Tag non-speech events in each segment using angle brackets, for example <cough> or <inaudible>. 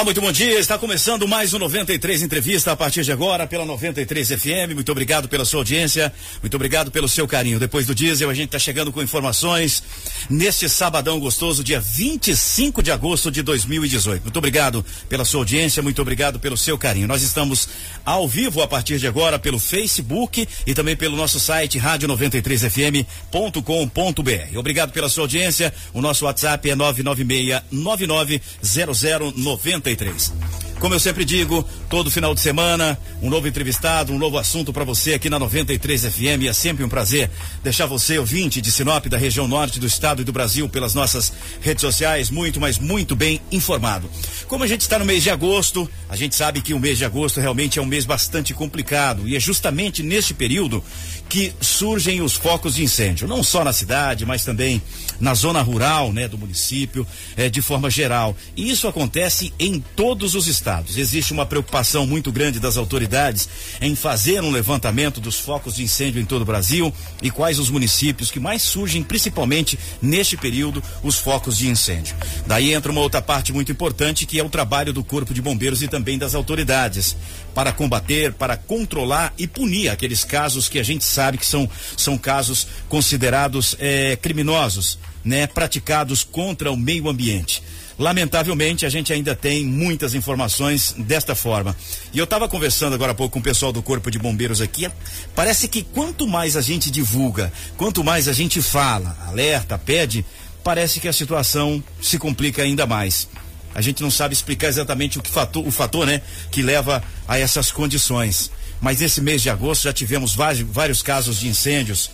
Olá, muito bom dia. Está começando mais um 93 Entrevista a partir de agora pela 93 FM. Muito obrigado pela sua audiência, muito obrigado pelo seu carinho. Depois do diesel, a gente está chegando com informações neste sabadão gostoso, dia 25 de agosto de 2018. Muito obrigado pela sua audiência, muito obrigado pelo seu carinho. Nós estamos ao vivo a partir de agora pelo Facebook e também pelo nosso site rádio93fm.com.br. Obrigado pela sua audiência. O nosso WhatsApp é 996 990090 93. Como eu sempre digo, todo final de semana, um novo entrevistado, um novo assunto para você aqui na 93 FM. É sempre um prazer deixar você, ouvinte de Sinop, da região norte do estado e do Brasil, pelas nossas redes sociais, muito, mas muito bem informado. Como a gente está no mês de agosto, a gente sabe que o mês de agosto realmente é um mês bastante complicado. E é justamente neste período que surgem os focos de incêndio, não só na cidade, mas também na zona rural, né, do município, eh, de forma geral. E isso acontece em todos os estados. Existe uma preocupação muito grande das autoridades em fazer um levantamento dos focos de incêndio em todo o Brasil e quais os municípios que mais surgem, principalmente neste período, os focos de incêndio. Daí entra uma outra parte muito importante que é o trabalho do Corpo de Bombeiros e também das autoridades para combater, para controlar e punir aqueles casos que a gente sabe que são, são casos considerados eh, criminosos, né, praticados contra o meio ambiente. Lamentavelmente, a gente ainda tem muitas informações desta forma. E eu estava conversando agora há pouco com o pessoal do Corpo de Bombeiros aqui. Parece que quanto mais a gente divulga, quanto mais a gente fala, alerta, pede, parece que a situação se complica ainda mais. A gente não sabe explicar exatamente o que fator, o fator, né, que leva a essas condições. Mas nesse mês de agosto já tivemos vários, vários casos de incêndios,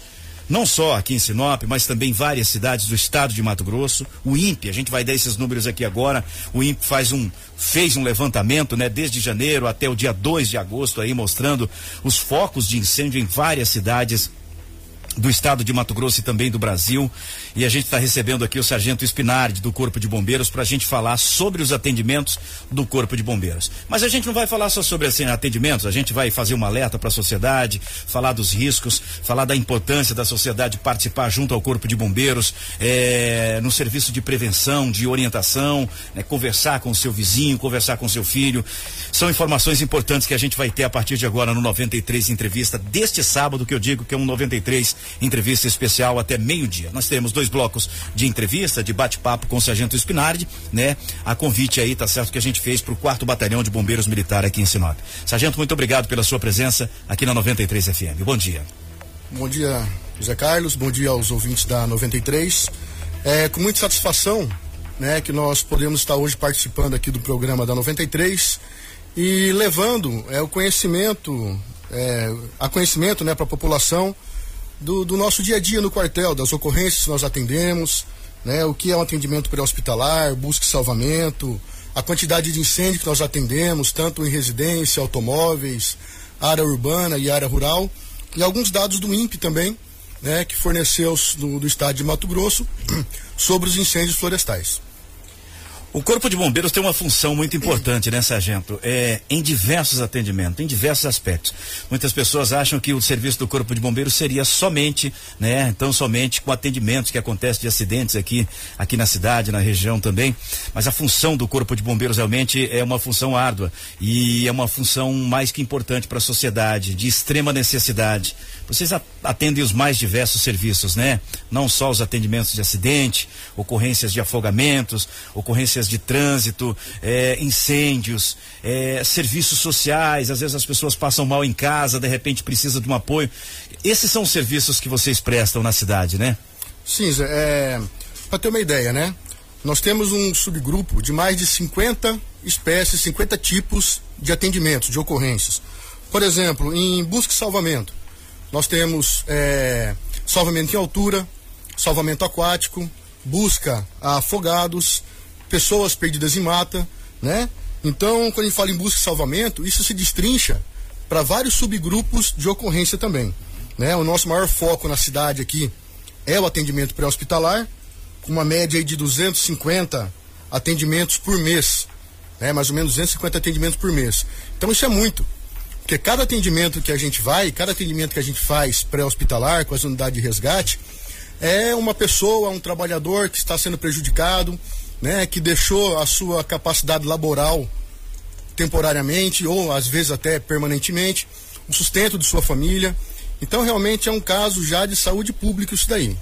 não só aqui em Sinop, mas também várias cidades do estado de Mato Grosso. O INPE, a gente vai dar esses números aqui agora. O INPE faz um fez um levantamento, né, desde janeiro até o dia 2 de agosto aí mostrando os focos de incêndio em várias cidades do estado de Mato Grosso e também do Brasil. E a gente está recebendo aqui o Sargento Spinardi do Corpo de Bombeiros para a gente falar sobre os atendimentos do Corpo de Bombeiros. Mas a gente não vai falar só sobre assim, atendimentos, a gente vai fazer uma alerta para a sociedade, falar dos riscos, falar da importância da sociedade participar junto ao Corpo de Bombeiros, é, no serviço de prevenção, de orientação, né, conversar com o seu vizinho, conversar com o seu filho. São informações importantes que a gente vai ter a partir de agora no 93 entrevista deste sábado, que eu digo que é um 93 entrevista especial até meio-dia. Nós teremos dois blocos de entrevista, de bate-papo com o Sargento Spinardi, né? A convite aí, tá certo, que a gente fez para o quarto batalhão de bombeiros militar aqui em Sinop. Sargento, muito obrigado pela sua presença aqui na 93 FM. Bom dia. Bom dia, José Carlos. Bom dia aos ouvintes da 93. É com muita satisfação, né, que nós podemos estar hoje participando aqui do programa da 93 e levando é o conhecimento, é, a conhecimento, né, para a população do, do, nosso dia a dia no quartel, das ocorrências que nós atendemos, né, o que é um atendimento pré-hospitalar, busca e salvamento, a quantidade de incêndio que nós atendemos, tanto em residência, automóveis, área urbana e área rural, e alguns dados do INPE também, né, que forneceu do, do estado de Mato Grosso <clears throat> sobre os incêndios florestais. O Corpo de Bombeiros tem uma função muito importante, né, Sargento? É, em diversos atendimentos, em diversos aspectos. Muitas pessoas acham que o serviço do Corpo de Bombeiros seria somente, né, então somente com atendimentos que acontecem de acidentes aqui, aqui na cidade, na região também. Mas a função do Corpo de Bombeiros realmente é uma função árdua e é uma função mais que importante para a sociedade, de extrema necessidade. Vocês atendem os mais diversos serviços, né? Não só os atendimentos de acidente, ocorrências de afogamentos, ocorrências de trânsito, é, incêndios, é, serviços sociais. Às vezes as pessoas passam mal em casa, de repente precisa de um apoio. Esses são os serviços que vocês prestam na cidade, né? Sim, é, para ter uma ideia, né? Nós temos um subgrupo de mais de 50 espécies, 50 tipos de atendimentos, de ocorrências. Por exemplo, em busca e salvamento, nós temos é, salvamento em altura, salvamento aquático, busca a afogados, pessoas perdidas em mata, né? Então, quando a gente fala em busca e salvamento, isso se destrincha para vários subgrupos de ocorrência também. Né? O nosso maior foco na cidade aqui é o atendimento pré-hospitalar, com uma média de 250 atendimentos por mês. Né? Mais ou menos 250 atendimentos por mês. Então isso é muito. Porque cada atendimento que a gente vai, cada atendimento que a gente faz pré-hospitalar com as unidades de resgate, é uma pessoa, um trabalhador que está sendo prejudicado, né, que deixou a sua capacidade laboral temporariamente ou às vezes até permanentemente, o sustento de sua família. Então realmente é um caso já de saúde pública isso daí,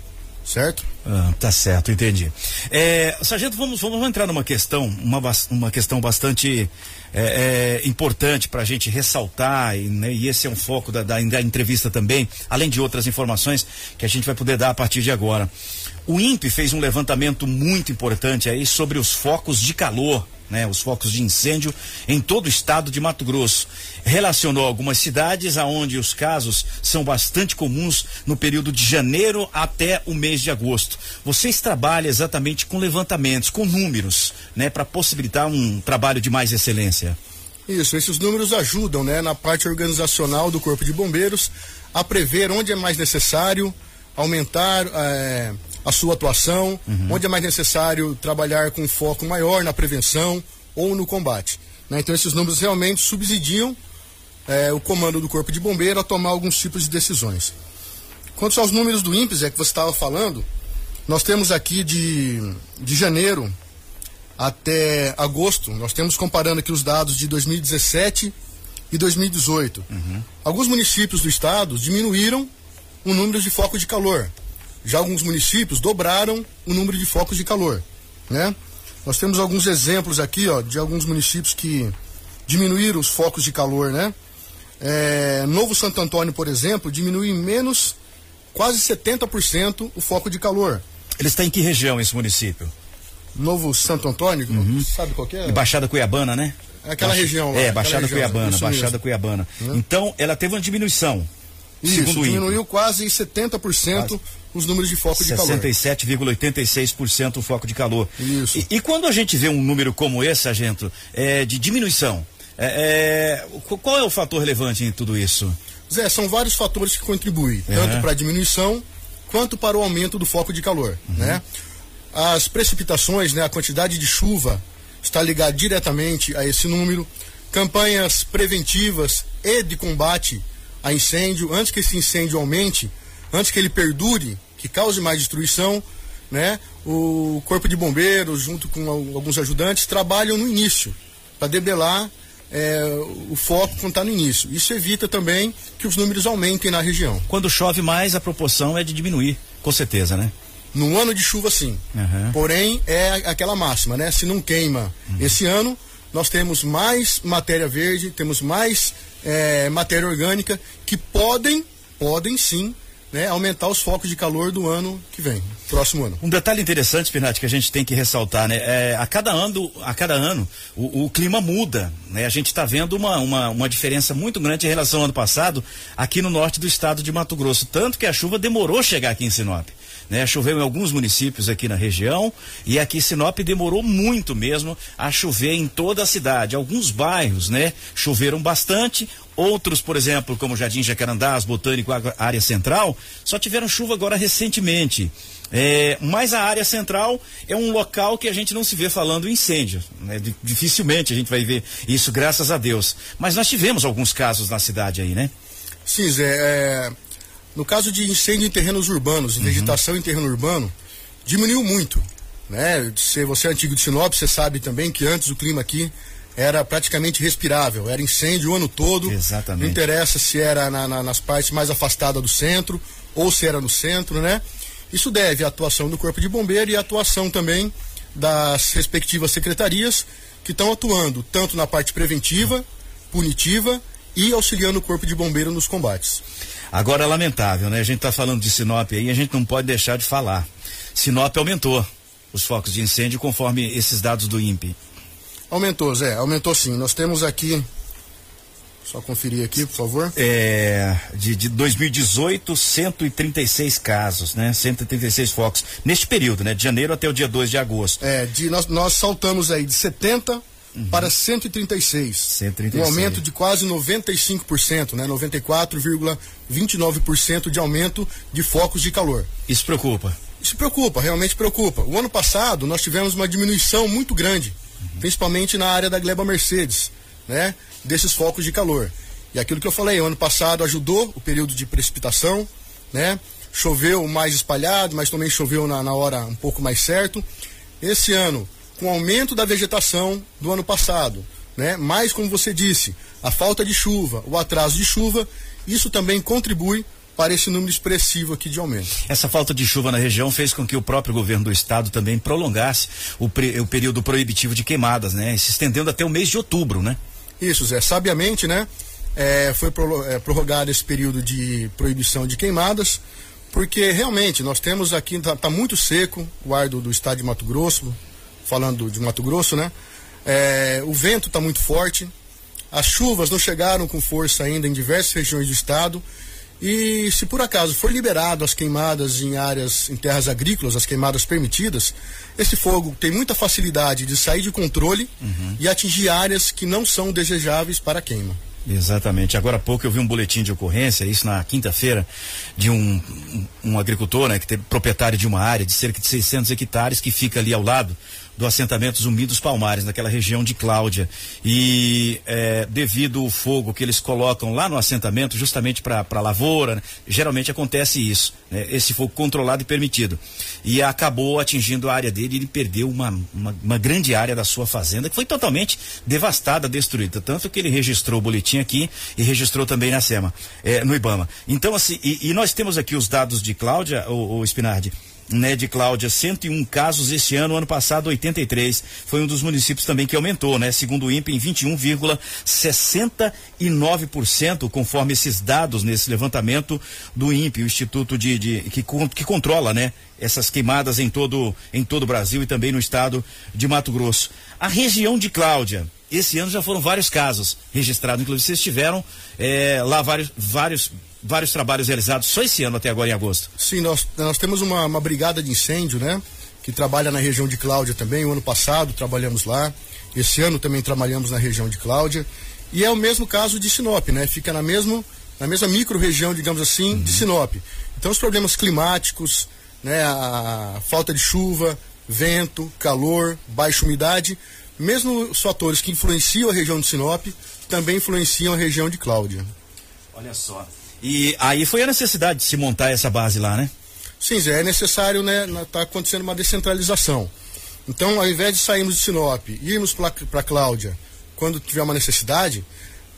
certo? Ah, tá certo, entendi. É, sargento, vamos, vamos entrar numa questão, uma, uma questão bastante é, é, importante para a gente ressaltar, e, né, e, esse é um foco da, da, da entrevista também, além de outras informações que a gente vai poder dar a partir de agora. O INPE fez um levantamento muito importante aí sobre os focos de calor né, os focos de incêndio em todo o estado de Mato Grosso. Relacionou algumas cidades aonde os casos são bastante comuns no período de janeiro até o mês de agosto. Vocês trabalham exatamente com levantamentos, com números, né, para possibilitar um trabalho de mais excelência. Isso, esses números ajudam, né, na parte organizacional do Corpo de Bombeiros a prever onde é mais necessário aumentar é, a sua atuação, uhum. onde é mais necessário trabalhar com foco maior na prevenção ou no combate. Né? Então, esses números realmente subsidiam é, o comando do Corpo de Bombeiro a tomar alguns tipos de decisões. Quanto aos números do INPES, é que você estava falando, nós temos aqui de, de janeiro até agosto, nós temos comparando aqui os dados de 2017 e 2018. Uhum. Alguns municípios do estado diminuíram o número de focos de calor. Já alguns municípios dobraram o número de focos de calor, né? Nós temos alguns exemplos aqui, ó, de alguns municípios que diminuíram os focos de calor, né? É, Novo Santo Antônio, por exemplo, diminui em menos quase 70% o foco de calor. Ele está em que região esse município? Novo Santo Antônio, uhum. sabe qual é? Baixada Cuiabana, né? É aquela Baixa, região lá. É, Baixada região, Cuiabana, Baixada. Cuiabana. Uhum. Então, ela teve uma diminuição. Isso, segundo diminuiu INPE. quase 70% quase. os números de foco de calor. 67,86% o foco de calor. Isso. E, e, quando a gente vê um número como esse, Sargento, é, de diminuição, é, é, qual é o fator relevante em tudo isso? Zé, são vários fatores que contribuem, tanto para a diminuição quanto para o aumento do foco de calor, uhum. né? As precipitações, né, a quantidade de chuva está ligada diretamente a esse número. Campanhas preventivas e de combate a incêndio, antes que esse incêndio aumente, antes que ele perdure, que cause mais destruição, né? O Corpo de Bombeiros, junto com alguns ajudantes, trabalham no início para debelar é, o foco quando está no início. Isso evita também que os números aumentem na região. Quando chove mais, a proporção é de diminuir, com certeza, né? Num ano de chuva, sim. Uhum. Porém, é aquela máxima, né? Se não queima uhum. esse ano, nós temos mais matéria verde, temos mais é, matéria orgânica que podem, podem sim, né, aumentar os focos de calor do ano que vem, próximo ano. Um detalhe interessante, Pinati, que a gente tem que ressaltar, né? É, a cada ano, a cada ano, o, o clima muda, né? A gente está vendo uma, uma, uma diferença muito grande em relação ao ano passado aqui no norte do estado de Mato Grosso, tanto que a chuva demorou chegar aqui em Sinop. Né? Choveu em alguns municípios aqui na região e aqui Sinop demorou muito mesmo a chover em toda a cidade. Alguns bairros, né, choveram bastante, Outros, por exemplo, como Jardim Jacarandás, Botânico, área central, só tiveram chuva agora recentemente. É, mas a área central é um local que a gente não se vê falando incêndio. Né? Dificilmente a gente vai ver isso, graças a Deus. Mas nós tivemos alguns casos na cidade aí, né? Sim, Zé. É, no caso de incêndio em terrenos urbanos, uhum. vegetação em terreno urbano, diminuiu muito. Né? Se você é antigo de Sinop, você sabe também que antes o clima aqui era praticamente respirável, era incêndio o ano todo. Exatamente. Não interessa se era na, na, nas partes mais afastadas do centro ou se era no centro, né? Isso deve à atuação do Corpo de Bombeiro e à atuação também das respectivas secretarias que estão atuando tanto na parte preventiva, punitiva e auxiliando o Corpo de Bombeiro nos combates. Agora, lamentável, né? A gente está falando de Sinop aí, a gente não pode deixar de falar. Sinop aumentou os focos de incêndio conforme esses dados do INPE. Aumentou, Zé, aumentou sim. Nós temos aqui só conferir aqui, por favor. É, de, de 2018, 136 casos, né? 136 focos. Neste período, né? De janeiro até o dia 2 de agosto. É, de, nós, nós saltamos aí de 70 uhum. para 136. 136. Um aumento de quase 95%, né? 94,29% de aumento de focos de calor. Isso preocupa? Isso preocupa, realmente preocupa. O ano passado nós tivemos uma diminuição muito grande, uhum. principalmente na área da Gleba Mercedes, né? Desses focos de calor. E aquilo que eu falei, o ano passado ajudou o período de precipitação, né? Choveu mais espalhado, mas também choveu na, na hora um pouco mais certo. Esse ano com o aumento da vegetação do ano passado, né? Mas como você disse, a falta de chuva, o atraso de chuva, isso também contribui para esse número expressivo aqui de aumento. Essa falta de chuva na região fez com que o próprio governo do estado também prolongasse o, pre, o período proibitivo de queimadas, né? Se estendendo até o mês de outubro, né? Isso, Zé. Sabiamente, né? É, foi é, prorrogado esse período de proibição de queimadas, porque realmente nós temos aqui, está tá muito seco o ar do, do, estado de Mato Grosso, falando de Mato Grosso, né? É, o vento está muito forte, as chuvas não chegaram com força ainda em diversas regiões do estado e se por acaso for liberado as queimadas em áreas, em terras agrícolas, as queimadas permitidas, esse fogo tem muita facilidade de sair de controle uhum. e atingir áreas que não são desejáveis para queima. Exatamente. Agora há pouco eu vi um boletim de ocorrência, isso na quinta-feira, de um, um, um, agricultor, né, que tem proprietário de uma área de cerca de 600 hectares que fica ali ao lado do assentamento Zumbi dos Palmares, naquela região de Cláudia. E é, devido ao fogo que eles colocam lá no assentamento, justamente para a lavoura, né, geralmente acontece isso, né, esse fogo controlado e permitido. E acabou atingindo a área dele e ele perdeu uma, uma, uma, grande área da sua fazenda, que foi totalmente devastada, destruída. Tanto que ele registrou o boletim aqui e registrou também na SEMA, é, no IBAMA. Então, assim, e, e, nós temos aqui os dados de Cláudia, o, o Spinardi né, de Cláudia, 101 casos este ano, ano passado 83. Foi um dos municípios também que aumentou, né? Segundo o INPE, em 21,69%, conforme esses dados nesse levantamento do INPE, o Instituto de, de que, que controla, né? Essas queimadas em todo em todo o Brasil e também no estado de Mato Grosso. A região de Cláudia, esse ano já foram vários casos registrados, inclusive vocês tiveram é, lá vários, vários vários trabalhos realizados só esse ano até agora em agosto. Sim, nós, nós temos uma, uma brigada de incêndio, né? Que trabalha na região de Cláudia também. O ano passado trabalhamos lá. Esse ano também trabalhamos na região de Cláudia. E é o mesmo caso de Sinop, né? Fica na, mesmo, na mesma micro-região, digamos assim, uhum. de Sinop. Então os problemas climáticos, né? A, a falta de chuva, vento, calor, baixa umidade, mesmo os fatores que influenciam a região de Sinop, também influenciam a região de Cláudia. Olha só. E aí foi a necessidade de se montar essa base lá, né? Sim, Zé, é necessário, né? Tá acontecendo uma descentralização. Então, ao invés de sairmos de Sinop e irmos para Cláudia quando tiver uma necessidade,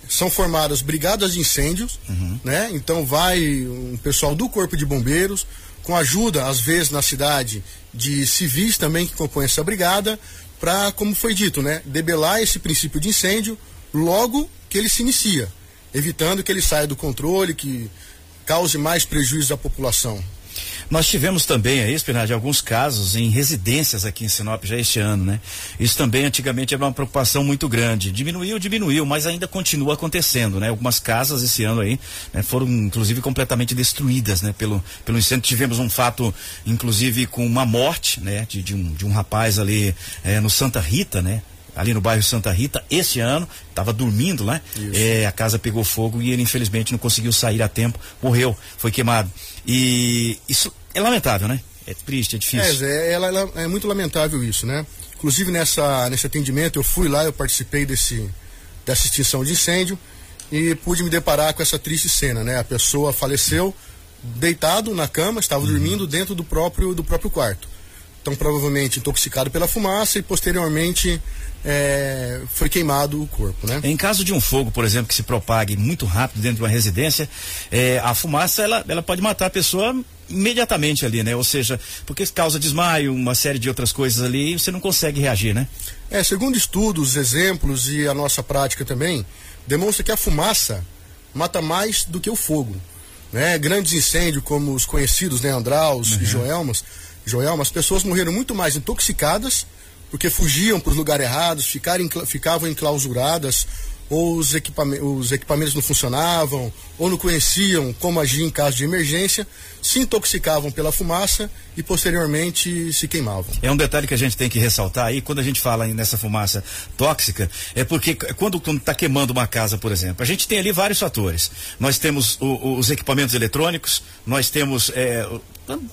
são formadas brigadas de incêndios, uhum. né? Então vai um pessoal do Corpo de Bombeiros, com ajuda, às vezes, na cidade, de civis também que compõem essa brigada, para, como foi dito, né? Debelar esse princípio de incêndio logo que ele se inicia evitando que ele saia do controle, que cause mais prejuízo à população. Nós tivemos também aí, Espinade, alguns casos em residências aqui em Sinop já este ano, né? Isso também antigamente era uma preocupação muito grande. Diminuiu, diminuiu, mas ainda continua acontecendo, né? Algumas casas esse ano aí né, foram inclusive completamente destruídas, né? Pelo, pelo incêndio. Tivemos um fato, inclusive, com uma morte, né? De, de, um, de um rapaz ali é, no Santa Rita, né? Ali no bairro Santa Rita, esse ano, estava dormindo, né? É, a casa pegou fogo e ele infelizmente não conseguiu sair a tempo, morreu, foi queimado. E isso é lamentável, né? É triste, é difícil. É, Zé, ela, ela, é muito lamentável isso, né? Inclusive nessa, nesse atendimento eu fui lá, eu participei desse, dessa extinção de incêndio e pude me deparar com essa triste cena, né? A pessoa faleceu deitado na cama, estava uhum. dormindo dentro do próprio, do próprio quarto. Então provavelmente intoxicado pela fumaça e posteriormente é, foi queimado o corpo, né? Em caso de um fogo, por exemplo, que se propague muito rápido dentro de uma residência, é, a fumaça ela, ela pode matar a pessoa imediatamente ali, né? Ou seja, porque causa desmaio, uma série de outras coisas ali, e você não consegue reagir, né? É, segundo estudos, exemplos e a nossa prática também, demonstra que a fumaça mata mais do que o fogo. Né? Grandes incêndios como os conhecidos, né, Andraus uhum. e Joelmas, Joelmas, as pessoas morreram muito mais intoxicadas porque fugiam para os lugares errados, ficaram, ficavam enclausuradas, ou os, equipamentos, os equipamentos não funcionavam, ou não conheciam como agir em caso de emergência, se intoxicavam pela fumaça e posteriormente se queimavam. É um detalhe que a gente tem que ressaltar aí, quando a gente fala nessa fumaça tóxica, é porque quando está queimando uma casa, por exemplo, a gente tem ali vários fatores. Nós temos o, os equipamentos eletrônicos, nós temos é,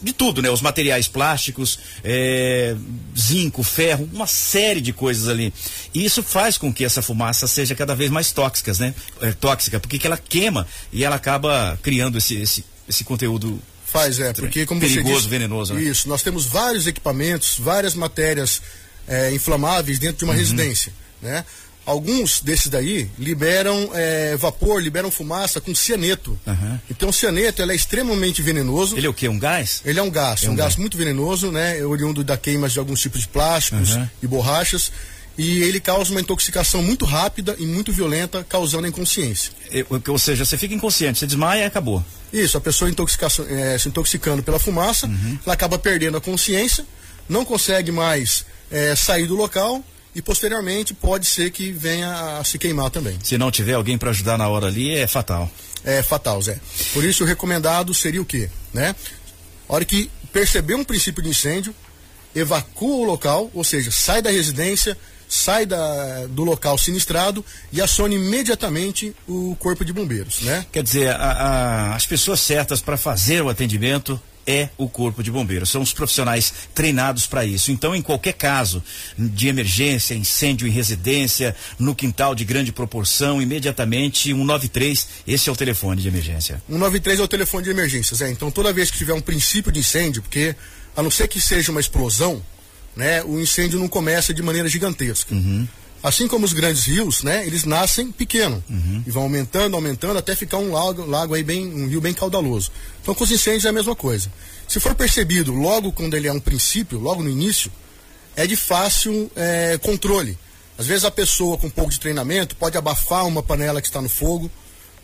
de tudo, né? Os materiais plásticos, é, zinco, ferro, uma série de coisas ali. E isso faz com que essa fumaça seja cada vez mais tóxica, né? É, tóxica, porque ela queima e ela acaba criando esse, esse, esse conteúdo Faz, é, porque como perigoso, disse, venenoso. Né? Isso, nós temos vários equipamentos, várias matérias é, inflamáveis dentro de uma uhum. residência, né? Alguns desses daí liberam é, vapor, liberam fumaça com cianeto. Aham. Então o cianeto é extremamente venenoso. Ele é o quê? Um gás? Ele é um gás, É um, um gás gás. muito venenoso, né? Oriundo da queima de alguns tipos de plásticos Aham. e borrachas. E ele causa uma intoxicação muito rápida e muito violenta, causando inconsciência. É, Ou seja, você fica inconsciente, você desmaia e acabou. Isso, a pessoa eh, se intoxicando pela fumaça, Uhum. ela acaba perdendo a consciência, não consegue mais eh, sair do local e posteriormente pode ser que venha a se queimar também. Se não tiver alguém para ajudar na hora ali, é fatal. É fatal, Zé. Por isso o recomendado seria o quê? Né? A hora que perceber um princípio de incêndio, evacua o local, ou seja, sai da residência, sai da, do local sinistrado e acione imediatamente o corpo de bombeiros, né? Quer dizer, a- a- as pessoas certas para fazer o atendimento é o corpo de bombeiros. São os profissionais treinados para isso. Então, em qualquer caso de emergência, incêndio em residência, no quintal de grande proporção, imediatamente 193, esse é o telefone de emergência. 193 é o telefone de emergências, é. Então toda vez que tiver um princípio de incêndio, porque a não ser que seja uma explosão, né, o incêndio não começa de maneira gigantesca. Assim como os grandes rios, né, eles nascem pequeno e vão aumentando, aumentando até ficar um lago, lago aí bem, um rio bem caudaloso. Então com os incêndios é a mesma coisa. Se for percebido logo quando ele é um princípio, logo no início, é de fácil eh, controle. Às vezes a pessoa com um pouco de treinamento pode abafar uma panela que está no fogo,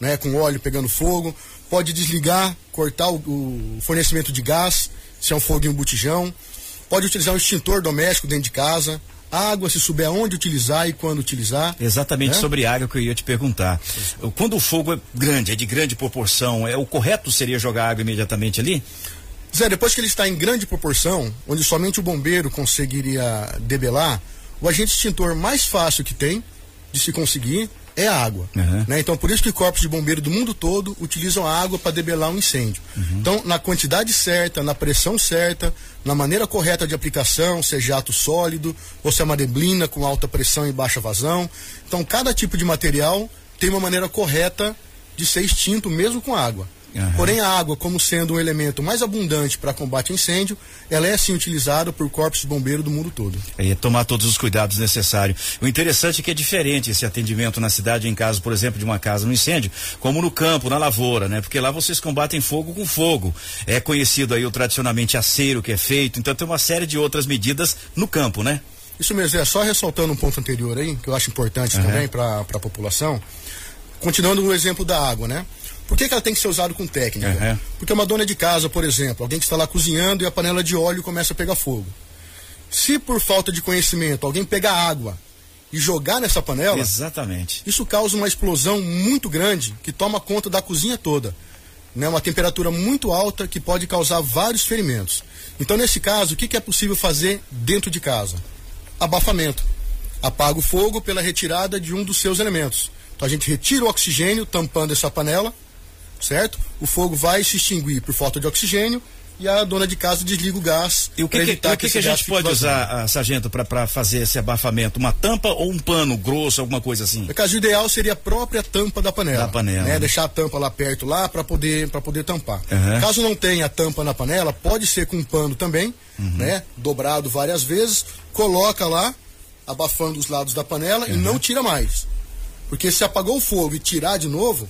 né, com óleo pegando fogo, pode desligar, cortar o, o fornecimento de gás, se é um fogo em um botijão, pode utilizar um extintor doméstico dentro de casa, água se souber aonde utilizar e quando utilizar. Exatamente né? sobre água que eu ia te perguntar. Quando o fogo é grande, é de grande proporção, é o correto seria jogar água imediatamente ali? Zé, depois que ele está em grande proporção, onde somente o bombeiro conseguiria debelar, o agente extintor mais fácil que tem de se conseguir é a água. Uhum. né? Então, por isso que corpos de bombeiro do mundo todo utilizam a água para debelar um incêndio. Então, na quantidade certa, na pressão certa, na maneira correta de aplicação, se é jato sólido ou se é uma neblina com alta pressão e baixa vazão. Então, cada tipo de material tem uma maneira correta de ser extinto mesmo com água. Uhum. Porém, a água, como sendo um elemento mais abundante para combate a incêndio, ela é sim utilizada por corpos de bombeiro do mundo todo. É tomar todos os cuidados necessários. O interessante é que é diferente esse atendimento na cidade, em caso, por exemplo, de uma casa no incêndio, como no campo, na lavoura, né? Porque lá vocês combatem fogo com fogo. É conhecido aí o tradicionalmente aceiro que é feito, então tem uma série de outras medidas no campo, né? Isso mesmo, é só ressaltando um ponto anterior aí, que eu acho importante Uhum. também para a população. Continuando no exemplo da água, né? Por que, que ela tem que ser usada com técnica? Uhum. Porque uma dona de casa, por exemplo, alguém que está lá cozinhando e a panela de óleo começa a pegar fogo. Se por falta de conhecimento alguém pegar água e jogar nessa panela, Exatamente. isso causa uma explosão muito grande que toma conta da cozinha toda. Né? Uma temperatura muito alta que pode causar vários ferimentos. Então, nesse caso, o que, que é possível fazer dentro de casa? Abafamento. Apaga o fogo pela retirada de um dos seus elementos. Então, a gente retira o oxigênio tampando essa panela, certo? O fogo vai se extinguir por falta de oxigênio e a dona de casa desliga o gás. E o que, que, o que, esse que a gente pode usar, ah, sargento, para fazer esse abafamento? Uma tampa ou um pano grosso, alguma coisa assim? No caso ideal seria a própria tampa da panela. Da panela, Né? né? Deixar a tampa lá perto lá para poder para poder tampar. Uhum. Caso não tenha a tampa na panela, pode ser com um pano também, Uhum. né? Dobrado várias vezes, coloca lá, abafando os lados da panela e Uhum. não tira mais. Porque se apagou o fogo e tirar de novo,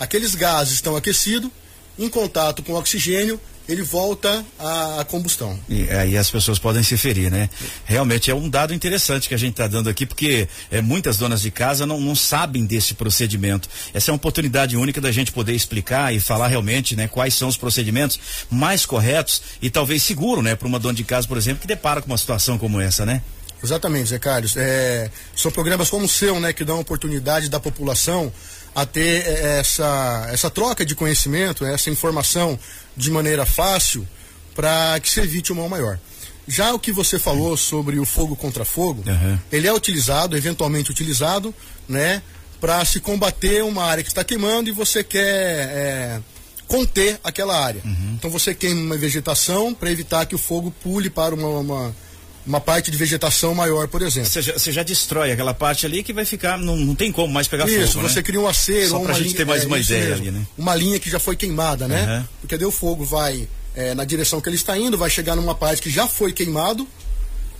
aqueles gases estão aquecidos, em contato com o oxigênio, ele volta à combustão. E aí as pessoas podem se ferir, né? Realmente é um dado interessante que a gente está dando aqui, porque é, muitas donas de casa não, não sabem desse procedimento. Essa é uma oportunidade única da gente poder explicar e falar realmente, né, quais são os procedimentos mais corretos e talvez seguro, né, para uma dona de casa, por exemplo, que depara com uma situação como essa, né? Exatamente, Zé Carlos. É, são programas como o seu, né, que dão a oportunidade da população a ter é, essa, essa troca de conhecimento, essa informação de maneira fácil para que se evite um mal maior. Já o que você falou sobre o fogo contra fogo, Uhum. ele é utilizado, eventualmente utilizado, né, para se combater uma área que está queimando e você quer é, conter aquela área. Então você queima uma vegetação para evitar que o fogo pule para uma, uma, uma parte de vegetação maior, por exemplo. Você já, você já destrói aquela parte ali que vai ficar, não, não tem como mais pegar Isso, fogo, você né? cria um acero, Só pra uma gente linha, ter mais é, uma isso ideia mesmo, ali, né? Uma linha que já foi queimada, né? Aham. Porque daí o fogo vai é, na direção que ele está indo, vai chegar numa parte que já foi queimado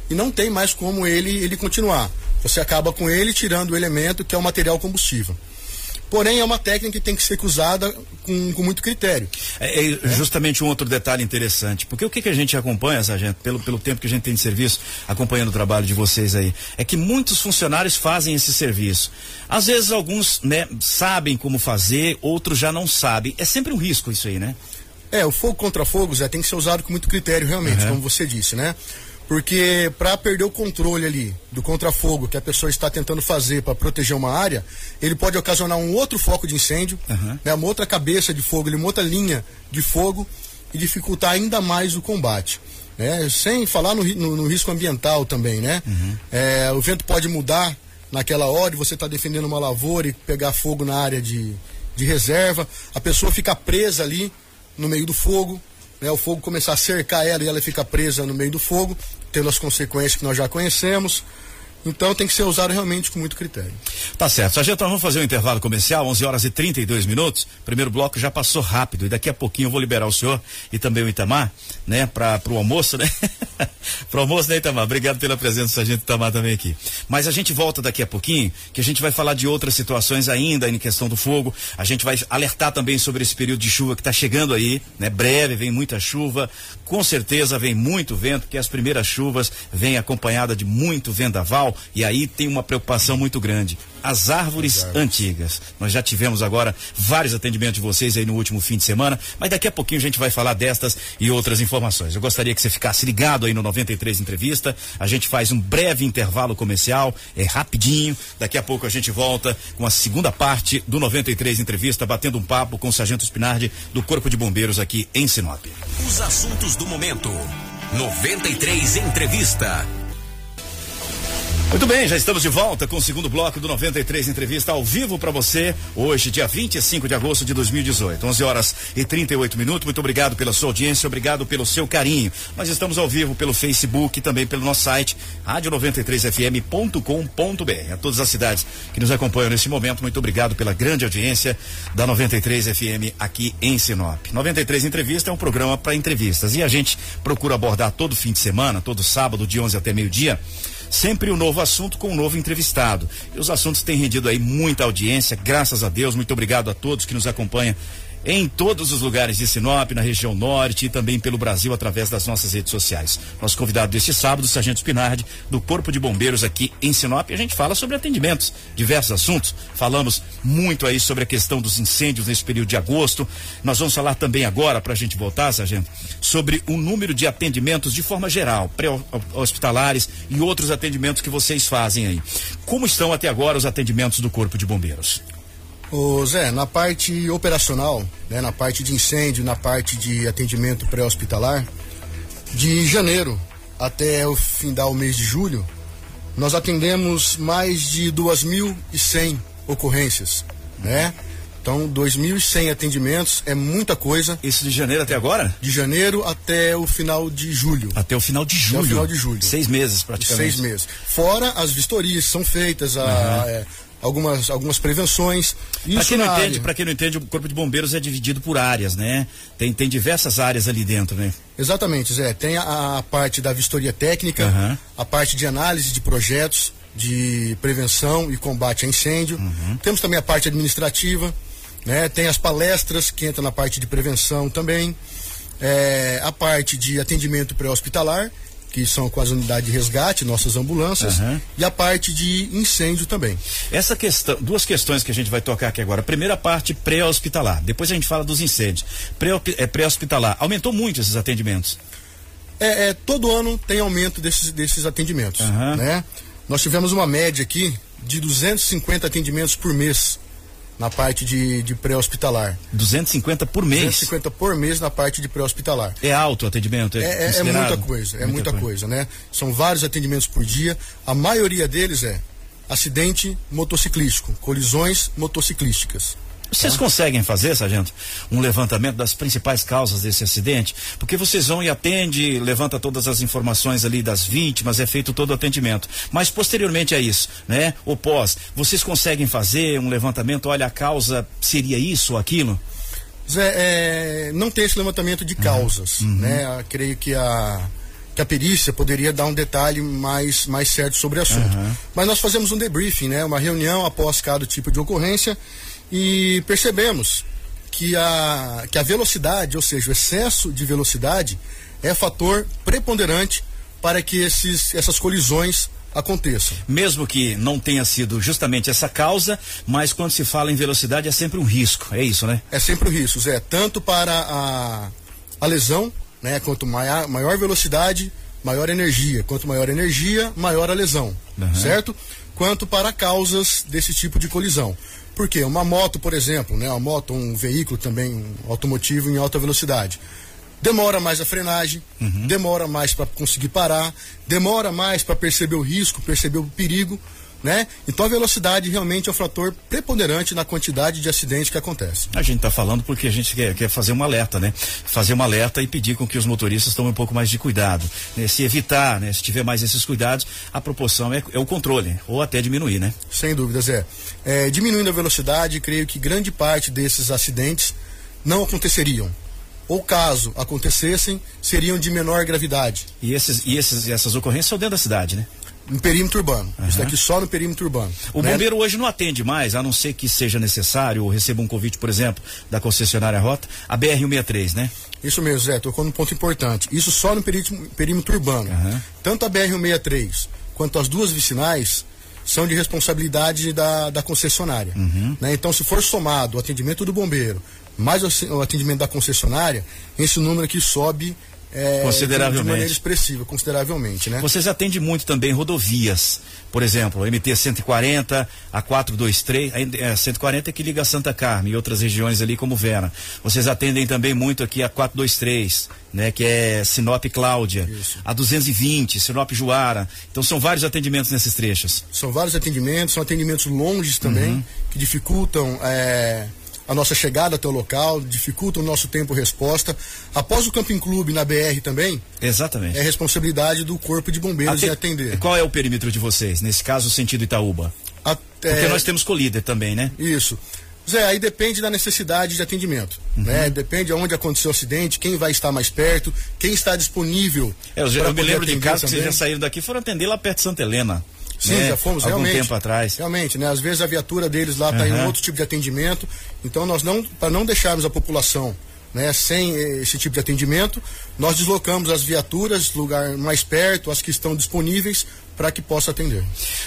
e não tem mais como ele, ele continuar. você acaba com ele tirando o elemento que é o material combustível. Porém, é uma técnica que tem que ser usada com, com muito critério. É, é, justamente um outro detalhe interessante, porque o que, que a gente acompanha, Sargento, pelo, pelo tempo que a gente tem de serviço, acompanhando o trabalho de vocês aí, é que muitos funcionários fazem esse serviço. Às vezes alguns né, sabem como fazer, outros já não sabem. É sempre um risco isso aí, né? É, o fogo contra fogo, Zé, tem que ser usado com muito critério, realmente, uhum. como você disse, né? Porque para perder o controle ali do contrafogo que a pessoa está tentando fazer para proteger uma área, ele pode ocasionar um outro foco de incêndio, uhum. né, uma outra cabeça de fogo, uma outra linha de fogo e dificultar ainda mais o combate. Né? Sem falar no, no, no risco ambiental também, né? Uhum. É, o vento pode mudar naquela hora você está defendendo uma lavoura e pegar fogo na área de, de reserva, a pessoa fica presa ali no meio do fogo, né, o fogo começar a cercar ela e ela fica presa no meio do fogo, tendo as consequências que nós já conhecemos. Então tem que ser usado realmente com muito critério. Tá certo. Sargento, vamos fazer um intervalo comercial, 11 horas e 32 minutos. Primeiro bloco já passou rápido e daqui a pouquinho eu vou liberar o senhor e também o Itamar, né, para o almoço, né? <laughs> pro almoço, né, Itamar? Obrigado pela presença Sargento Itamar também aqui. Mas a gente volta daqui a pouquinho, que a gente vai falar de outras situações ainda em questão do fogo. A gente vai alertar também sobre esse período de chuva que está chegando aí, né? Breve, vem muita chuva. Com certeza vem muito vento, que as primeiras chuvas vêm acompanhada de muito vendaval e aí tem uma preocupação muito grande. As árvores Exato. antigas. Nós já tivemos agora vários atendimentos de vocês aí no último fim de semana, mas daqui a pouquinho a gente vai falar destas e outras informações. Eu gostaria que você ficasse ligado aí no 93 Entrevista. A gente faz um breve intervalo comercial, é rapidinho. Daqui a pouco a gente volta com a segunda parte do 93 Entrevista, batendo um papo com o Sargento Spinardi do Corpo de Bombeiros aqui em Sinop. Os assuntos do momento. 93 Entrevista. Muito bem, já estamos de volta com o segundo bloco do 93 Entrevista ao vivo para você, hoje, dia 25 de agosto de 2018, 11 horas e 38 minutos. Muito obrigado pela sua audiência, obrigado pelo seu carinho. Nós estamos ao vivo pelo Facebook e também pelo nosso site, rádio93fm.com.br. A todas as cidades que nos acompanham nesse momento, muito obrigado pela grande audiência da 93 FM aqui em Sinop. 93 Entrevista é um programa para entrevistas e a gente procura abordar todo fim de semana, todo sábado, de 11 até meio-dia Sempre um novo assunto com um novo entrevistado. E os assuntos têm rendido aí muita audiência, graças a Deus. Muito obrigado a todos que nos acompanham em todos os lugares de Sinop, na região norte e também pelo Brasil através das nossas redes sociais. Nosso convidado deste sábado, o Sargento Spinardi, do Corpo de Bombeiros aqui em Sinop. A gente fala sobre atendimentos, diversos assuntos. Falamos muito aí sobre a questão dos incêndios nesse período de agosto. Nós vamos falar também agora, para a gente voltar, Sargento, sobre o número de atendimentos de forma geral, pré-hospitalares e outros atendimentos que vocês fazem aí. Como estão até agora os atendimentos do Corpo de Bombeiros? Ô Zé, na parte operacional, né, na parte de incêndio, na parte de atendimento pré-hospitalar, de janeiro até o fim do mês de julho, nós atendemos mais de 2.100 ocorrências, né? Então, 2.100 atendimentos é muita coisa. Isso de janeiro até agora? De janeiro até o final de julho. Até o final de julho? Até o final de julho. Seis meses, praticamente. Seis meses. Fora as vistorias que são feitas, a, uhum. é, algumas, algumas prevenções. Para quem, não entende, para quem não entende, o Corpo de Bombeiros é dividido por áreas, né? Tem, tem diversas áreas ali dentro, né? Exatamente, Zé. Tem a, a parte da vistoria técnica, uhum. a parte de análise de projetos, de prevenção e combate a incêndio. Uhum. Temos também a parte administrativa, né? Tem as palestras que entram na parte de prevenção também. É, a parte de atendimento pré-hospitalar que são com as unidades de resgate, nossas ambulâncias, uhum. e a parte de incêndio também. Essa questão, duas questões que a gente vai tocar aqui agora. A primeira parte pré-hospitalar, depois a gente fala dos incêndios. É, pré-hospitalar, aumentou muito esses atendimentos? É, é, todo ano tem aumento desses, desses atendimentos, uhum. né? Nós tivemos uma média aqui de 250 atendimentos por mês na parte de, de pré-hospitalar. 250 por mês? 250 por mês na parte de pré-hospitalar. É alto o atendimento? É, é, é muita coisa, é muita, muita coisa. coisa, né? São vários atendimentos por dia. A maioria deles é acidente motociclístico, colisões motociclísticas. Vocês conseguem fazer, sargento, um levantamento das principais causas desse acidente? Porque vocês vão e atende, levanta todas as informações ali das vítimas, é feito todo o atendimento. Mas posteriormente a isso, né? O pós, vocês conseguem fazer um levantamento? Olha, a causa seria isso ou aquilo? Zé, é, não tem esse levantamento de causas, uhum. né? Eu creio que a que a perícia poderia dar um detalhe mais, mais certo sobre o assunto. Uhum. Mas nós fazemos um debriefing, né? Uma reunião após cada tipo de ocorrência e percebemos que a, que a velocidade, ou seja, o excesso de velocidade, é fator preponderante para que esses, essas colisões aconteçam. Mesmo que não tenha sido justamente essa causa, mas quando se fala em velocidade é sempre um risco, é isso, né? É sempre um risco, é tanto para a, a lesão, né? Quanto maior, maior velocidade, maior energia. Quanto maior energia, maior a lesão, uhum. certo? Quanto para causas desse tipo de colisão. Porque uma moto, por exemplo, né? Uma moto, um veículo também um automotivo em alta velocidade demora mais a frenagem, uhum. demora mais para conseguir parar, demora mais para perceber o risco, perceber o perigo, né? Então a velocidade realmente é um fator preponderante na quantidade de acidentes que acontece. A gente está falando porque a gente quer, quer, fazer um alerta, né? Fazer um alerta e pedir com que os motoristas tomem um pouco mais de cuidado. Né? Se evitar, né? Se tiver mais esses cuidados, a proporção é, é o controle, ou até diminuir, né? Sem dúvidas, é. é. Diminuindo a velocidade, creio que grande parte desses acidentes não aconteceriam ou caso acontecessem, seriam de menor gravidade. E, esses, e esses, essas ocorrências são dentro da cidade, né? No perímetro urbano. Uhum. Isso daqui só no perímetro urbano. O né? bombeiro hoje não atende mais, a não ser que seja necessário, ou receba um convite, por exemplo, da concessionária Rota, a BR-163, né? Isso mesmo, Zé, tocou num ponto importante. Isso só no perímetro, perímetro urbano. Uhum. Tanto a BR-163 quanto as duas vicinais são de responsabilidade da, da concessionária. Uhum. Né? Então, se for somado o atendimento do bombeiro, mais o atendimento da concessionária, esse número aqui sobe é, consideravelmente. De, maneira expressiva, consideravelmente, né? Vocês atendem muito também rodovias, por exemplo, MT 140, a 423, a 140 é que liga a Santa Carmen e outras regiões ali como Vera. Vocês atendem também muito aqui a 423, né, que é Sinop Cláudia, Isso. a 220, Sinop Juara. Então são vários atendimentos nesses trechos. São vários atendimentos, são atendimentos longos também, uhum. que dificultam é, a nossa chegada até o local, dificulta o nosso tempo resposta. Após o Camping Clube na BR também. Exatamente. É responsabilidade do Corpo de Bombeiros Até, atender. Qual é o perímetro de vocês, nesse caso, sentido Itaúba? Até... Porque nós temos colíder também, né? Isso. Zé, aí depende da necessidade de atendimento, uhum. né? Depende aonde aconteceu o acidente, quem vai estar mais perto, quem está disponível. É, eu, eu me lembro de casos que vocês já saíram daqui foram atender lá perto de Santa Helena. Sim, né? já fomos Algum realmente. tempo atrás. Realmente, né? Às vezes a viatura deles lá está uhum. em outro tipo de atendimento. Então nós não, para não deixarmos a população né, sem esse tipo de atendimento, nós deslocamos as viaturas lugar mais perto, as que estão disponíveis para que possa atender.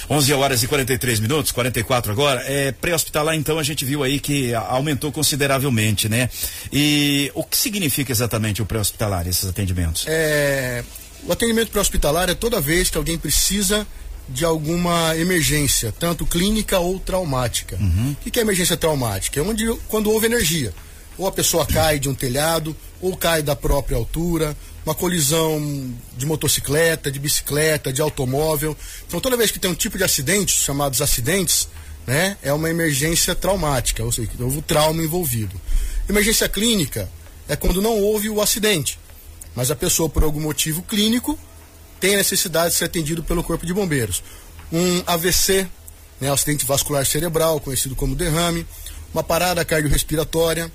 11 horas e 43 minutos, 44 agora. É, Pré-hospitalar, então, a gente viu aí que aumentou consideravelmente, né? E o que significa exatamente o pré-hospitalar, esses atendimentos? É, o atendimento pré-hospitalar é toda vez que alguém precisa de alguma emergência, tanto clínica ou traumática. Uhum. O que é emergência traumática? É onde quando houve energia. Ou a pessoa cai de um telhado, ou cai da própria altura, uma colisão de motocicleta, de bicicleta, de automóvel. Então toda vez que tem um tipo de acidente, chamados acidentes, né, é uma emergência traumática, ou seja, houve trauma envolvido. Emergência clínica é quando não houve o acidente, mas a pessoa por algum motivo clínico tem necessidade de ser atendido pelo Corpo de Bombeiros. Um AVC, né, acidente vascular cerebral, conhecido como derrame, uma parada cardiorrespiratória,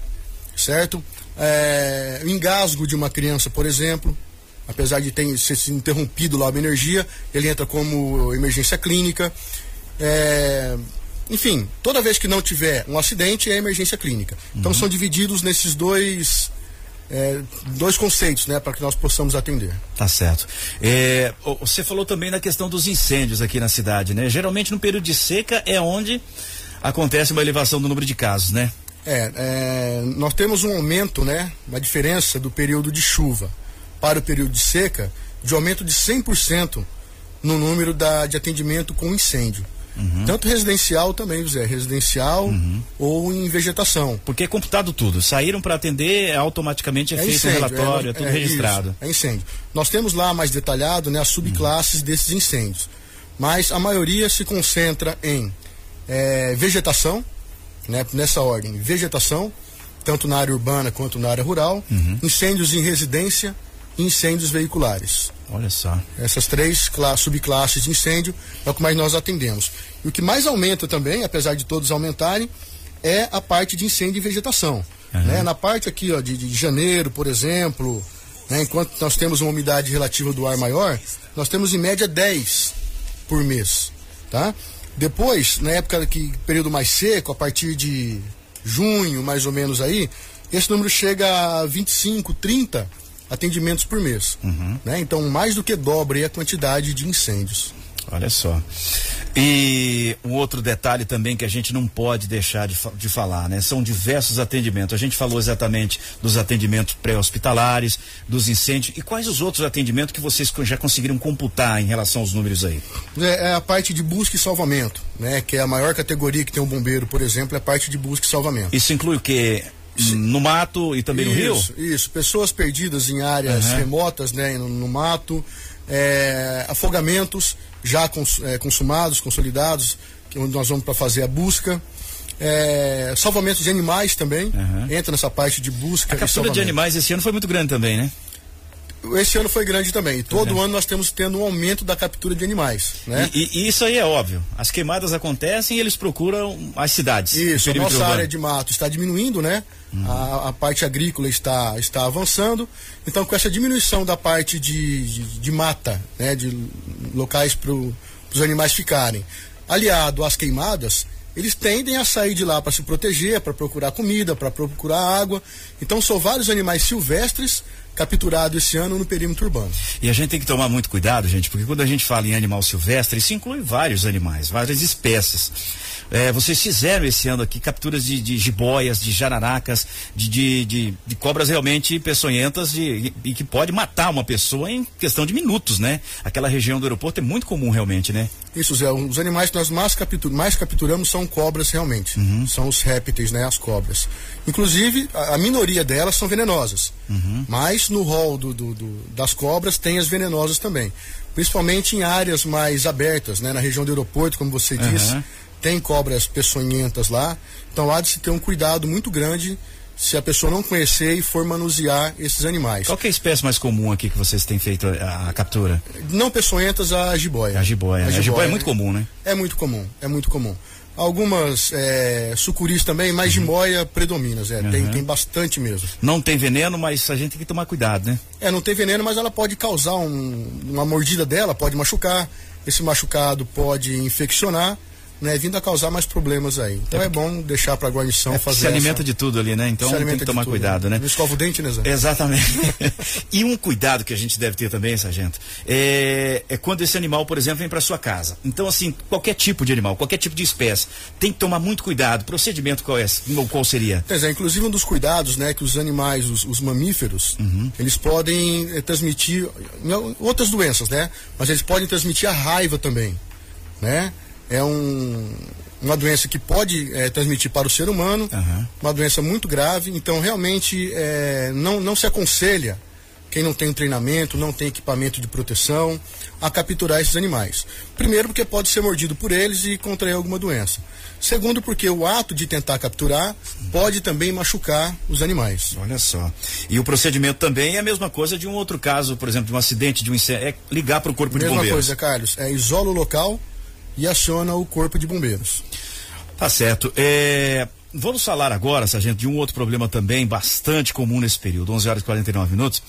certo? É, engasgo de uma criança, por exemplo, apesar de ter se interrompido lá a energia, ele entra como emergência clínica. É, enfim, toda vez que não tiver um acidente é emergência clínica. Então uhum. são divididos nesses dois é, dois conceitos, né, para que nós possamos atender. Tá certo. É, você falou também da questão dos incêndios aqui na cidade, né? Geralmente no período de seca é onde acontece uma elevação do número de casos, né? É, é, nós temos um aumento, né, uma diferença do período de chuva para o período de seca, de aumento de 100% no número da, de atendimento com incêndio. Uhum. Tanto residencial também, José, residencial uhum. ou em vegetação. Porque é computado tudo. Saíram para atender, automaticamente é, é feito incêndio, um relatório, é, é tudo é registrado. Isso, é incêndio. Nós temos lá mais detalhado né, as subclasses uhum. desses incêndios. Mas a maioria se concentra em é, vegetação, né, nessa ordem, vegetação, tanto na área urbana quanto na área rural, uhum. incêndios em residência incêndios veiculares. Olha só. Essas três subclasses de incêndio é o que mais nós atendemos. E o que mais aumenta também, apesar de todos aumentarem, é a parte de incêndio e vegetação. Uhum. Né? Na parte aqui ó, de, de janeiro, por exemplo, Né? Enquanto nós temos uma umidade relativa do ar maior, nós temos em média 10 por mês. Tá? Depois, na época que período mais seco, a partir de junho, mais ou menos aí, esse número chega a 25, 30 atendimentos por mês. Uhum. Né? Então, mais do que dobra a quantidade de incêndios. Olha só. E um outro detalhe também que a gente não pode deixar de, de falar, né? São diversos atendimentos. A gente falou exatamente dos atendimentos pré-hospitalares, dos incêndios. E quais os outros atendimentos que vocês já conseguiram computar em relação aos números aí? É, é a parte de busca e salvamento, né? Que é a maior categoria que tem um bombeiro, por exemplo, é a parte de busca e salvamento. Isso inclui o quê? No mato e também isso, no rio? Isso, pessoas perdidas em áreas uhum. remotas, né, no, no mato, é, afogamentos já cons, é, consumados, consolidados, que é onde nós vamos para fazer a busca. É, salvamento de animais também, uhum. entra nessa parte de busca. A captura de animais esse ano foi muito grande também, né? Esse ano foi grande também. E todo ano nós temos tendo um aumento da captura de animais. Né? E, e, isso aí é óbvio. As queimadas acontecem e eles procuram as cidades. Isso, a nossa urbano. área de mato está diminuindo, né? Uhum. A, a, parte agrícola está, está avançando. Então, com essa diminuição da parte de, de, de mata, né? de locais para os animais ficarem, aliado às queimadas, eles tendem a sair de lá para se proteger, para procurar comida, para procurar água. Então, são vários animais silvestres capturado esse ano no perímetro urbano. E a gente tem que tomar muito cuidado, gente, porque quando a gente fala em animal silvestre, isso inclui vários animais, várias espécies. É, vocês fizeram esse ano aqui capturas de, de jiboias, de jararacas, de, de, de, de cobras realmente peçonhentas e, e que pode matar uma pessoa em questão de minutos, né? Aquela região do aeroporto é muito comum realmente, né? Isso, Zé. Os animais que nós mais, captur, mais capturamos são cobras realmente. Uhum. São os répteis, né? As cobras. Inclusive, a, a minoria delas são venenosas. Uhum. Mas no rol do, do, do, das cobras tem as venenosas também. Principalmente em áreas mais abertas, né? Na região do aeroporto, como você uhum. disse tem cobras peçonhentas lá, então há de se ter um cuidado muito grande se a pessoa não conhecer e for manusear esses animais. Qual é a espécie mais comum aqui que vocês têm feito a, a captura? Não peçonhentas, a jiboia. A jiboia, a jiboia, a jiboia é muito comum, né? É muito comum, é muito comum. Algumas é, sucuris também, mas uhum. jiboia predomina, Zé. Uhum. Tem, tem bastante mesmo. Não tem veneno, mas a gente tem que tomar cuidado, né? É, não tem veneno, mas ela pode causar um, uma mordida dela, pode machucar. Esse machucado pode infeccionar né, vindo a causar mais problemas aí. Então é, é bom deixar para a guarnição é fazer. Se alimenta essa... de tudo ali, né? Então tem que tomar tudo, cuidado, né? Não escova o dente, né, Zé? Exatamente. <laughs> e um cuidado que a gente deve ter também, sargento, é, é quando esse animal, por exemplo, vem para sua casa. Então, assim, qualquer tipo de animal, qualquer tipo de espécie, tem que tomar muito cuidado. Procedimento qual é? Qual seria? É, Zé, inclusive um dos cuidados, né, que os animais, os, os mamíferos, uhum. eles podem eh, transmitir outras doenças, né? Mas eles podem transmitir a raiva também, né? É um, uma doença que pode é, transmitir para o ser humano, uhum. uma doença muito grave, então realmente é, não, não se aconselha quem não tem um treinamento, não tem equipamento de proteção, a capturar esses animais. Primeiro, porque pode ser mordido por eles e contrair alguma doença. Segundo, porque o ato de tentar capturar pode também machucar os animais. Olha só. E o procedimento também é a mesma coisa de um outro caso, por exemplo, de um acidente, de um incêndio, é ligar para o corpo mesma de bombeiros. Mesma coisa, Carlos. É isola o local, e aciona o Corpo de Bombeiros. Tá certo. É, vamos falar agora, sargento, de um outro problema também bastante comum nesse período, 11 horas e 49 minutos,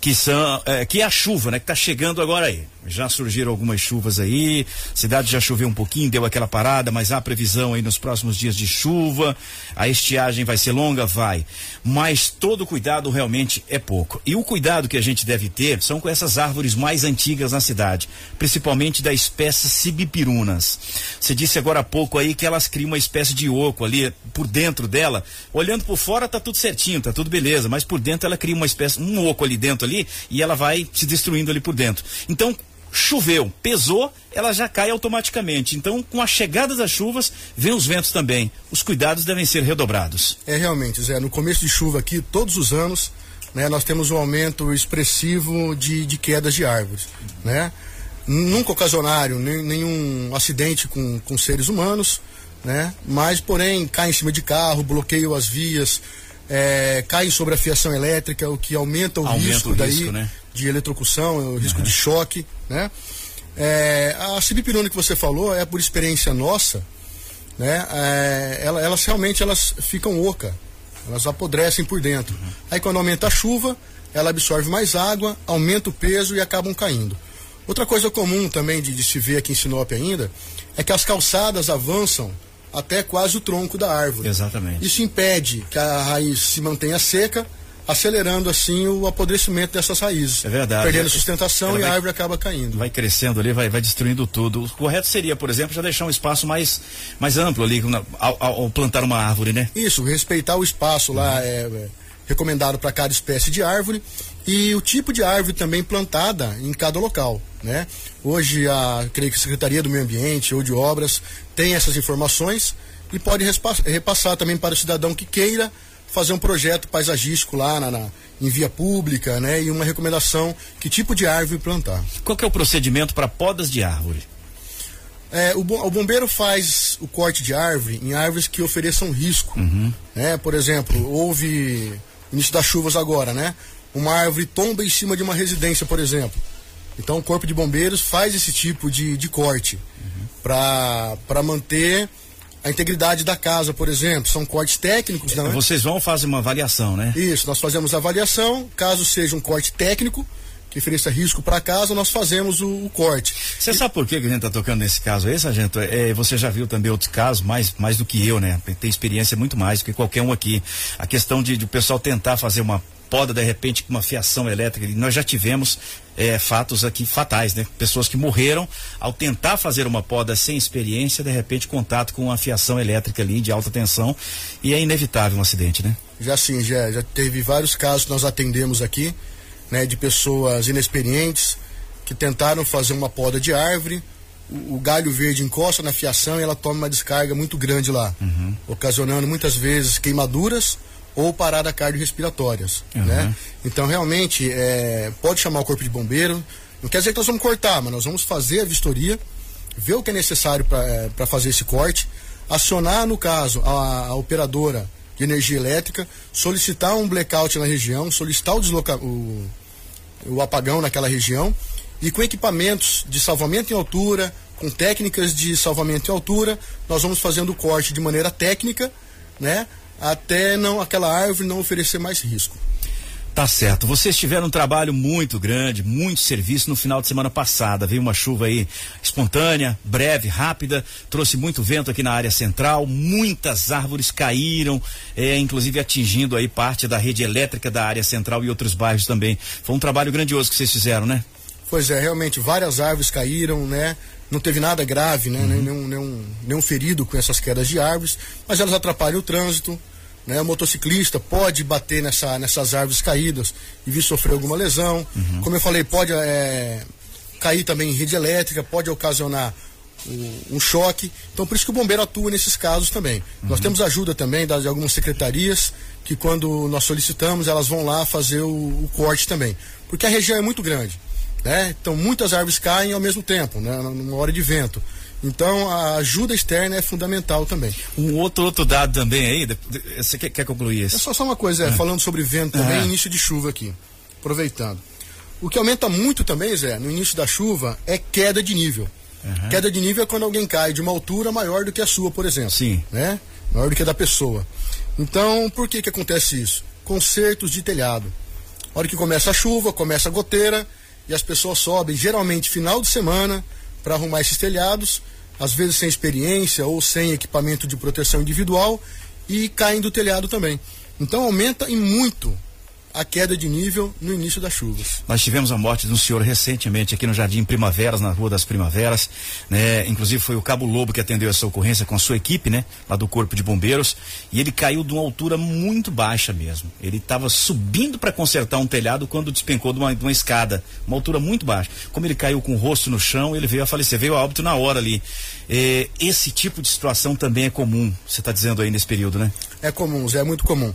que são é, que é a chuva, né, que está chegando agora aí. Já surgiram algumas chuvas aí, cidade já choveu um pouquinho, deu aquela parada, mas há previsão aí nos próximos dias de chuva. A estiagem vai ser longa, vai. Mas todo cuidado realmente é pouco. E o cuidado que a gente deve ter são com essas árvores mais antigas na cidade, principalmente da espécie cibipirunas. Você disse agora há pouco aí que elas criam uma espécie de oco ali por dentro dela. Olhando por fora tá tudo certinho, tá tudo beleza, mas por dentro ela cria uma espécie, um oco ali dentro ali e ela vai se destruindo ali por dentro. Então, choveu, pesou, ela já cai automaticamente. Então, com a chegada das chuvas, vem os ventos também. Os cuidados devem ser redobrados. É realmente, Zé. No começo de chuva aqui, todos os anos, né, nós temos um aumento expressivo de, de quedas de árvores, né? Nunca ocasionário nem, nenhum acidente com, com seres humanos, né? Mas, porém, cai em cima de carro, bloqueiam as vias, é, cai sobre a fiação elétrica, o que aumenta o aumenta risco o daí risco, né? de eletrocução, o risco uhum. de choque, né? É, a sibipirona que você falou é por experiência nossa, né? É, ela, elas realmente elas ficam oca, elas apodrecem por dentro. Uhum. Aí quando aumenta a chuva, ela absorve mais água, aumenta o peso e acabam caindo. Outra coisa comum também de, de se ver aqui em Sinop ainda é que as calçadas avançam até quase o tronco da árvore. Exatamente. Isso impede que a raiz se mantenha seca acelerando assim o apodrecimento dessas raízes. É verdade. Perdendo sustentação e a árvore acaba caindo. Vai crescendo ali, vai, vai destruindo tudo. O correto seria, por exemplo, já deixar um espaço mais, mais amplo ali ao, ao plantar uma árvore, né? Isso, respeitar o espaço uhum. lá é, é recomendado para cada espécie de árvore e o tipo de árvore também plantada em cada local, né? Hoje a, creio que a Secretaria do Meio Ambiente ou de Obras tem essas informações e pode repassar também para o cidadão que queira fazer um projeto paisagístico lá na, na, em via pública, né? E uma recomendação que tipo de árvore plantar. Qual é o procedimento para podas de árvore? É, o, o, bombeiro faz o corte de árvore em árvores que ofereçam risco. Uhum. Né? Por exemplo, houve início das chuvas agora, né? Uma árvore tomba em cima de uma residência, por exemplo. Então o corpo de bombeiros faz esse tipo de, de corte uhum. para manter a integridade da casa, por exemplo. São cortes técnicos, não é? Vocês vão fazer uma avaliação, né? Isso, nós fazemos avaliação. Caso seja um corte técnico, que ofereça risco para casa, nós fazemos o, o corte. Você sabe por que, que a gente está tocando nesse caso aí, sargento? É, você já viu também outros casos, mais, mais do que eu, né? Tem experiência muito mais do que qualquer um aqui. A questão de, de o pessoal tentar fazer uma poda de repente com uma fiação elétrica. Nós já tivemos é, fatos aqui fatais, né? Pessoas que morreram ao tentar fazer uma poda sem experiência, de repente contato com uma fiação elétrica ali de alta tensão e é inevitável um acidente, né? Já sim, já, já teve vários casos que nós atendemos aqui, né? De pessoas inexperientes que tentaram fazer uma poda de árvore, o, o galho verde encosta na fiação e ela toma uma descarga muito grande lá, uhum. ocasionando muitas vezes queimaduras ou parada cardiorrespiratórias, uhum. né? Então realmente é, pode chamar o corpo de bombeiro. Não quer dizer que nós vamos cortar, mas nós vamos fazer a vistoria, ver o que é necessário para é, fazer esse corte, acionar no caso a, a, operadora de energia elétrica, solicitar um blackout na região, solicitar o, desloca, o, o apagão naquela região e com equipamentos de salvamento em altura, com técnicas de salvamento em altura, nós vamos fazendo o corte de maneira técnica, né? até não aquela árvore não oferecer mais risco. Tá certo. Vocês tiveram um trabalho muito grande, muito serviço no final de semana passada. Veio uma chuva aí espontânea, breve, rápida, trouxe muito vento aqui na área central, muitas árvores caíram, é, inclusive atingindo aí parte da rede elétrica da área central e outros bairros também. Foi um trabalho grandioso que vocês fizeram, né? Pois é, realmente várias árvores caíram, né? Não teve nada grave, né? Uhum. Nenhum, nenhum, nenhum ferido com essas quedas de árvores, mas elas atrapalham o trânsito, né? O motociclista pode bater nessa, nessas árvores caídas e vir sofrer alguma lesão. Uhum. Como eu falei, pode é, cair também em rede elétrica, pode ocasionar um, choque. Então, por isso que o bombeiro atua nesses casos também. Uhum. Nós temos ajuda também das, de algumas secretarias que, quando nós solicitamos, elas vão lá fazer o, o corte também. Porque a região é muito grande. Né? Então muitas árvores caem ao mesmo tempo, né? numa hora de vento. Então a ajuda externa é fundamental também. Um outro outro dado também aí, você quer, quer concluir isso? É só, só uma coisa, é, ah. falando sobre vento também, ah. início de chuva aqui, aproveitando. O que aumenta muito também, Zé, no início da chuva, é queda de nível. Uhum. Queda de nível é quando alguém cai de uma altura maior do que a sua, por exemplo. Sim. Né? Maior do que a da pessoa. Então, por que que acontece isso? Concertos de telhado. A hora que começa a chuva, começa a goteira, e as pessoas sobem, geralmente final de semana, para arrumar esses telhados, às vezes sem experiência ou sem equipamento de proteção individual e caem do telhado também. Então aumenta em muito a queda de nível no início das chuvas. Nós tivemos a morte de um senhor recentemente aqui no Jardim Primaveras, na Rua das Primaveras, né? Inclusive foi o Cabo Lobo que atendeu essa ocorrência com a sua equipe, né? Lá do Corpo de Bombeiros, e ele caiu de uma altura muito baixa mesmo. Ele estava subindo para consertar um telhado quando despencou de uma, de uma, escada, uma altura muito baixa. Como ele caiu com o rosto no chão, ele veio a falecer, veio a óbito na hora ali. É, esse tipo de situação também é comum, você está dizendo aí nesse período, né? É comum, Zé, é muito comum.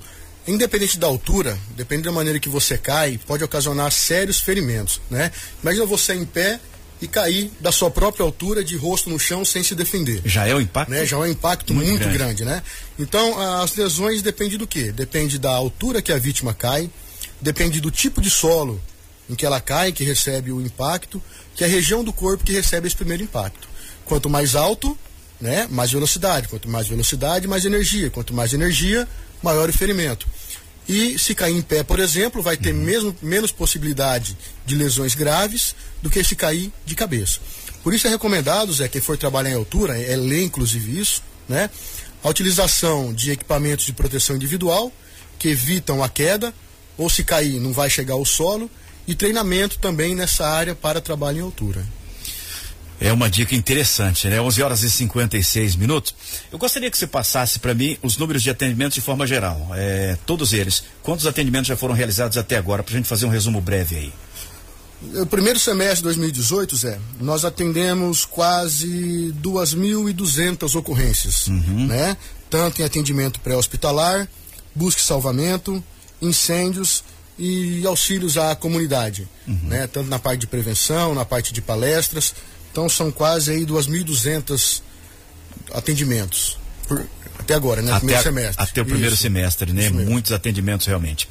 Independente da altura, dependendo da maneira que você cai, pode ocasionar sérios ferimentos, né? Imagina você em pé e cair da sua própria altura de rosto no chão sem se defender. Já é um impacto? Né? Já é um impacto muito, muito grande. grande. né? Então, as lesões dependem do quê? Depende da altura que a vítima cai, depende do tipo de solo em que ela cai, que recebe o impacto, que é a região do corpo que recebe esse primeiro impacto. Quanto mais alto, né? Mais velocidade. Quanto mais velocidade, mais energia. Quanto mais energia, maior o ferimento. E se cair em pé, por exemplo, vai ter mesmo, menos possibilidade de lesões graves do que se cair de cabeça. Por isso é recomendado, Zé, quem for trabalhar em altura, é ler inclusive isso, né? A utilização de equipamentos de proteção individual que evitam a queda, ou se cair não vai chegar ao solo, e treinamento também nessa área para trabalho em altura. É uma dica interessante, né? 11 horas e 56 minutos. Eu gostaria que você passasse para mim os números de atendimento de forma geral, é, todos eles. Quantos atendimentos já foram realizados até agora, para a gente fazer um resumo breve aí? No primeiro semestre de 2018, Zé, nós atendemos quase 2.200 ocorrências, uhum. né? Tanto em atendimento pré-hospitalar, busca e salvamento, incêndios e auxílios à comunidade, uhum. né? Tanto na parte de prevenção, na parte de palestras. Então são quase aí 2.200 atendimentos. Por, até agora, né? Até, primeiro semestre. Até o primeiro Isso. semestre, né? Muitos atendimentos realmente.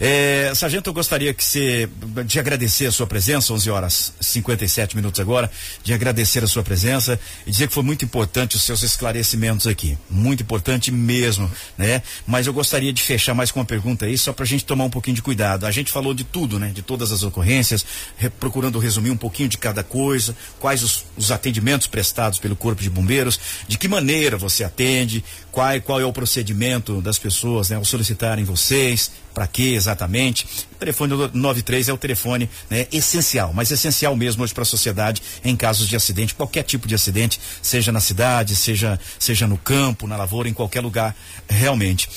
É, Sargento, eu gostaria que você, de agradecer a sua presença, 11 horas 57 minutos agora, de agradecer a sua presença e dizer que foi muito importante os seus esclarecimentos aqui. Muito importante mesmo, né? Mas eu gostaria de fechar mais com uma pergunta aí, só para a gente tomar um pouquinho de cuidado. A gente falou de tudo, né? De todas as ocorrências, re, procurando resumir um pouquinho de cada coisa, quais os, os atendimentos prestados pelo Corpo de Bombeiros, de que maneira você atende, qual, qual é o procedimento das pessoas né, ao solicitarem vocês, para que exatamente. O telefone 93 é o telefone né, essencial, mas essencial mesmo hoje para a sociedade em casos de acidente, qualquer tipo de acidente, seja na cidade, seja, seja no campo, na lavoura, em qualquer lugar, realmente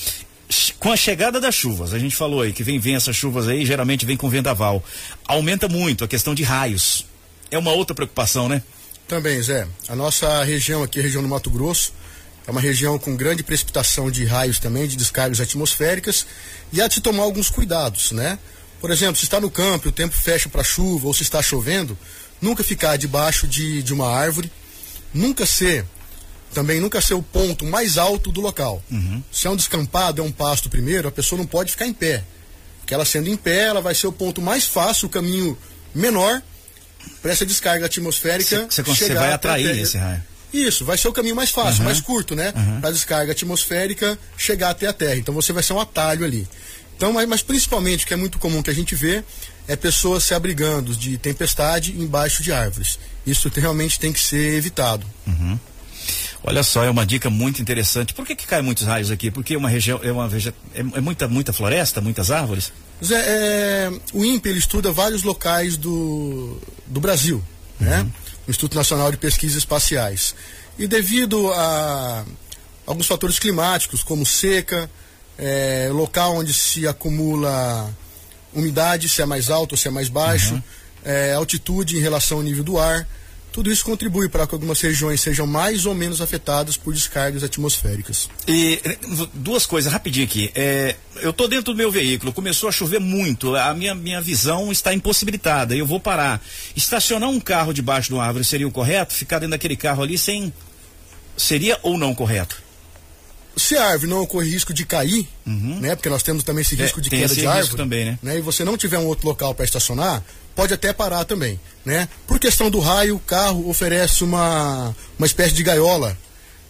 com a chegada das chuvas, a gente falou aí que vem, vem essas chuvas aí, geralmente vem com vendaval. Aumenta muito a questão de raios. É uma outra preocupação, né? Também, Zé. A nossa região aqui, região do Mato Grosso, é uma região com grande precipitação de raios também, de descargas atmosféricas, e há de se tomar alguns cuidados, né? Por exemplo, se está no campo e o tempo fecha para chuva ou se está chovendo, nunca ficar debaixo de, de uma árvore, nunca ser, também nunca ser o ponto mais alto do local. Uhum. Se é um descampado, é um pasto primeiro, a pessoa não pode ficar em pé. Porque ela sendo em pé, ela vai ser o ponto mais fácil, o caminho menor para essa descarga atmosférica. Você vai atrair esse raio. Isso, vai ser o caminho mais fácil, uhum. mais curto, né? Uhum. Para a descarga atmosférica chegar até a Terra. Então você vai ser um atalho ali. Então, mas, mas principalmente o que é muito comum que a gente vê é pessoas se abrigando de tempestade embaixo de árvores. Isso realmente tem que ser evitado. Uhum. Olha só, é uma dica muito interessante. Por que, que cai muitos raios aqui? Porque é uma região, é uma veja, é, é muita, muita floresta, muitas árvores? Zé, é, o INPE estuda vários locais do, do Brasil, né? Instituto Nacional de Pesquisas Espaciais. E devido a alguns fatores climáticos, como seca, é, local onde se acumula umidade, se é mais alto ou se é mais baixo, uhum. é, altitude em relação ao nível do ar, tudo isso contribui para que algumas regiões sejam mais ou menos afetadas por descargas atmosféricas. E duas coisas rapidinho aqui. É, eu estou dentro do meu veículo, começou a chover muito, a minha, minha visão está impossibilitada, eu vou parar. Estacionar um carro debaixo de uma árvore seria o correto? Ficar dentro daquele carro ali sem. Seria ou não correto? Se a árvore não ocorre risco de cair, uhum. né? Porque nós temos também esse é, risco é, de queda de árvore. Também, né? né? E você não tiver um outro local para estacionar, pode até parar também, né? Por questão do raio, o carro oferece uma, uma espécie de gaiola,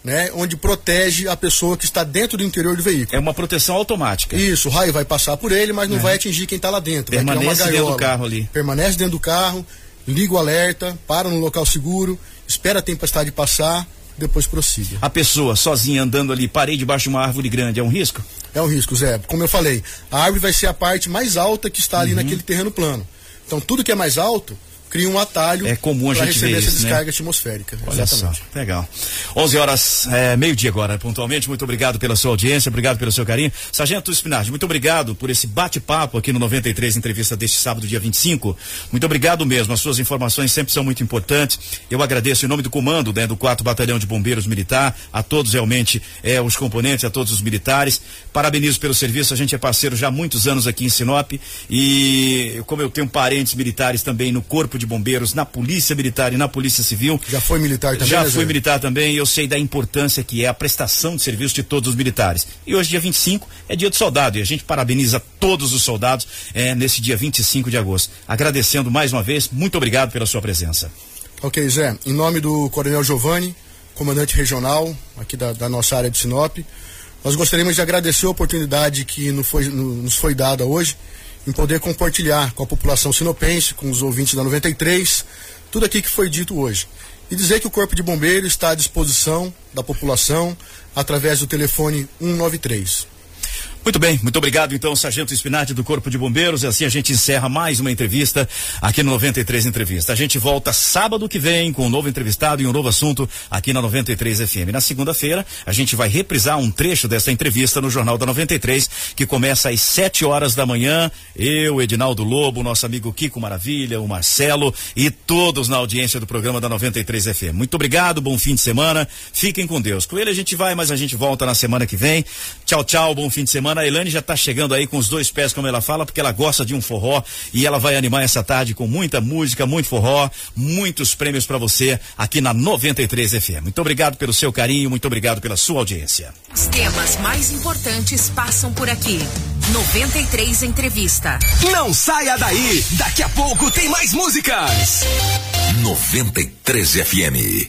né? Onde protege a pessoa que está dentro do interior do veículo. É uma proteção automática. Isso, o raio vai passar por ele, mas não é. vai atingir quem está lá dentro. Permanece dentro do carro ali. Permanece dentro do carro, liga o alerta, para no local seguro, espera a tempestade passar depois prossiga. A pessoa sozinha andando ali, parei debaixo de uma árvore grande, é um risco? É um risco, Zé. Como eu falei, a árvore vai ser a parte mais alta que está ali uhum. naquele terreno plano. Então tudo que é mais alto cria um atalho é comum a gente receber ver essa isso, descarga né? atmosférica. Olha Exatamente. só, legal. 11 horas, é, meio-dia agora, pontualmente. Muito obrigado pela sua audiência, obrigado pelo seu carinho. Sargento Spinardi, muito obrigado por esse bate-papo aqui no 93, entrevista deste sábado, dia 25. Muito obrigado mesmo. As suas informações sempre são muito importantes. Eu agradeço em nome do comando né, do 4 Batalhão de Bombeiros Militar, a todos realmente é, os componentes, a todos os militares. Parabenizo pelo serviço. A gente é parceiro já há muitos anos aqui em Sinop e como eu tenho parentes militares também no Corpo de Bombeiros, na Polícia Militar e na Polícia Civil. Já foi militar também? Já né, fui militar também e eu sei da importância que é a prestação de serviço de todos os militares. E hoje, dia 25, é dia do soldado e a gente parabeniza todos os soldados é, nesse dia 25 de agosto. Agradecendo mais uma vez, muito obrigado pela sua presença. Ok, Zé. Em nome do Coronel Giovanni, comandante regional aqui da, da nossa área de Sinop. Nós gostaríamos de agradecer a oportunidade que nos foi, nos foi dada hoje em poder compartilhar com a população sinopense, com os ouvintes da 93, tudo aqui que foi dito hoje. E dizer que o Corpo de Bombeiros está à disposição da população através do telefone 193. Muito bem, muito obrigado então, Sargento Espinati do Corpo de Bombeiros. E assim a gente encerra mais uma entrevista aqui no 93 Entrevista. A gente volta sábado que vem com um novo entrevistado e um novo assunto aqui na 93 FM. Na segunda-feira, a gente vai reprisar um trecho dessa entrevista no Jornal da 93, que começa às 7 horas da manhã. Eu, Edinaldo Lobo, nosso amigo Kiko Maravilha, o Marcelo e todos na audiência do programa da 93 FM. Muito obrigado, bom fim de semana. Fiquem com Deus. Com ele a gente vai, mas a gente volta na semana que vem. Tchau, tchau, bom fim de semana semana. A Elane já está chegando aí com os dois pés, como ela fala, porque ela gosta de um forró e ela vai animar essa tarde com muita música, muito forró, muitos prêmios para você aqui na 93 FM. Muito obrigado pelo seu carinho, muito obrigado pela sua audiência. Os temas mais importantes passam por aqui. 93 Entrevista. Não saia daí, daqui a pouco tem mais músicas. 93 FM.